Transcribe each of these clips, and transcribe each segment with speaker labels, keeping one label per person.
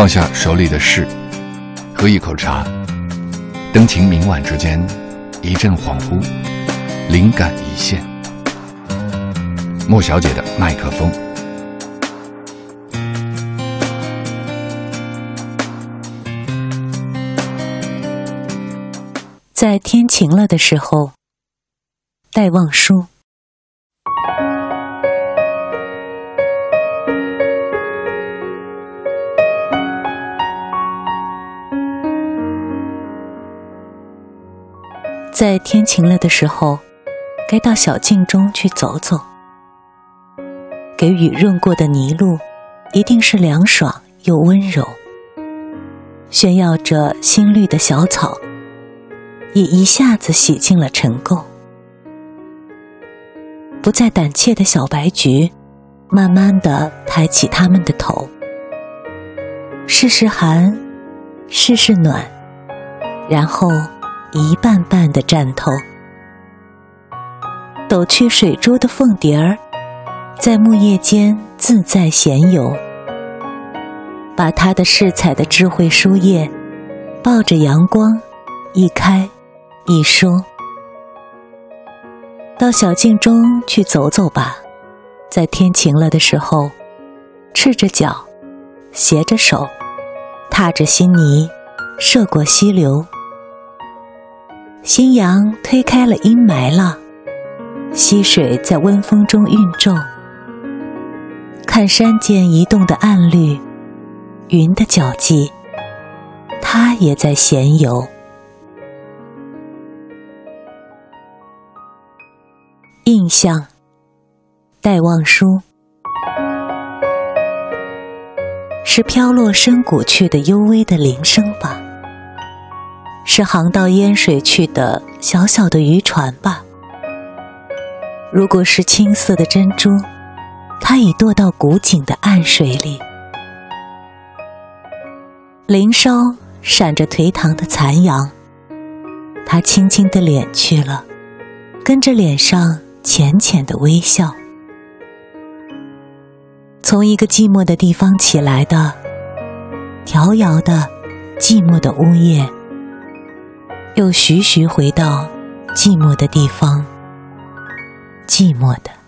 Speaker 1: 放下手里的事，喝一口茶，灯情明晚之间，一阵恍惚，灵感一现。莫小姐的麦克风。
Speaker 2: 在天晴了的时候，戴望舒。在天晴了的时候，该到小径中去走走。给雨润过的泥路，一定是凉爽又温柔。炫耀着新绿的小草，也一下子洗净了尘垢。不再胆怯的小白菊，慢慢的抬起它们的头，试试寒，试试暖，然后。一瓣瓣的绽透，抖去水珠的凤蝶儿，在木叶间自在闲游，把它的饰彩的智慧书页，抱着阳光，一开一收。到小径中去走走吧，在天晴了的时候，赤着脚，携着手，踏着新泥，涉过溪流。新阳推开了阴霾了，溪水在温风中韵皱。看山间移动的暗绿，云的脚迹，它也在闲游。印象，戴望舒，是飘落深谷去的幽微的铃声吧。是航到烟水去的小小的渔船吧？如果是青色的珍珠，它已堕到古井的暗水里。林梢闪着颓唐的残阳，它轻轻的敛去了，跟着脸上浅浅的微笑。从一个寂寞的地方起来的，迢遥的寂寞的呜咽。又徐徐回到寂寞的地方，寂寞的。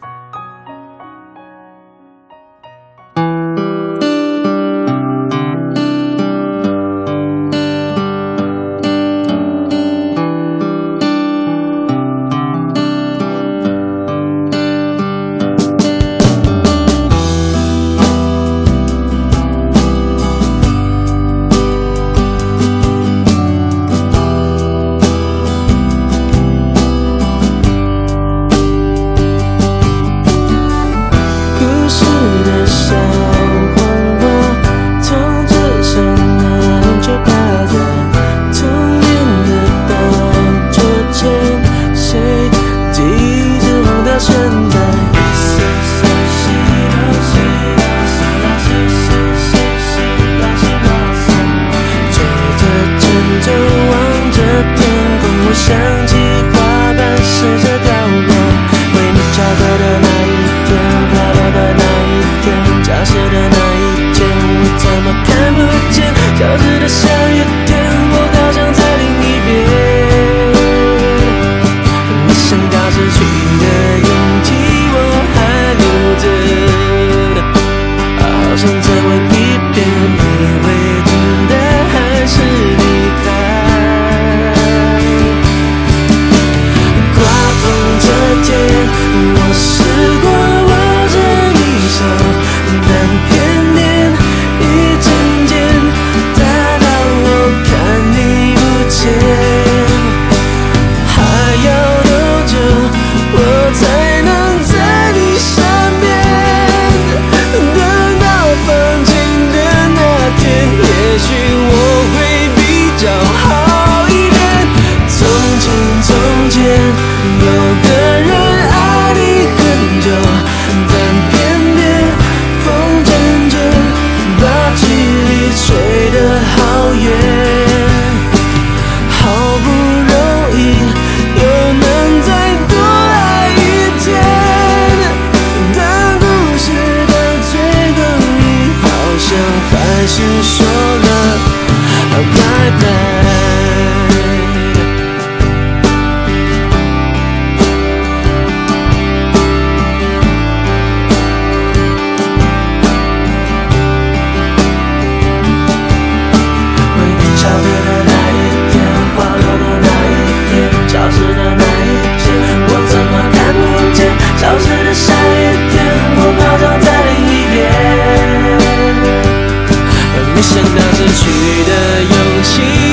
Speaker 2: 见是说了拜拜。为你消失的那一天，花落的那一天，消失的那一切，我怎么看不见？消失的下雨天，我好像。想到失去的勇气。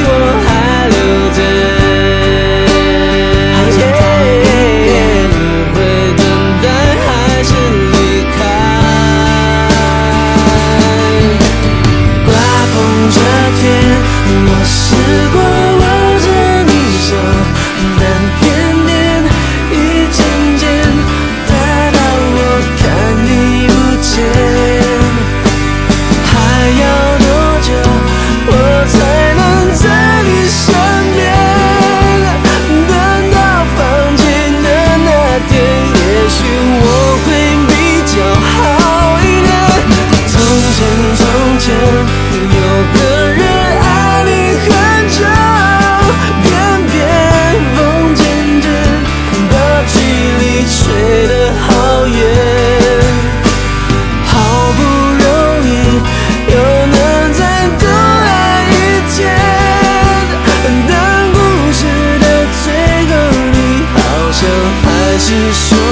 Speaker 2: deixou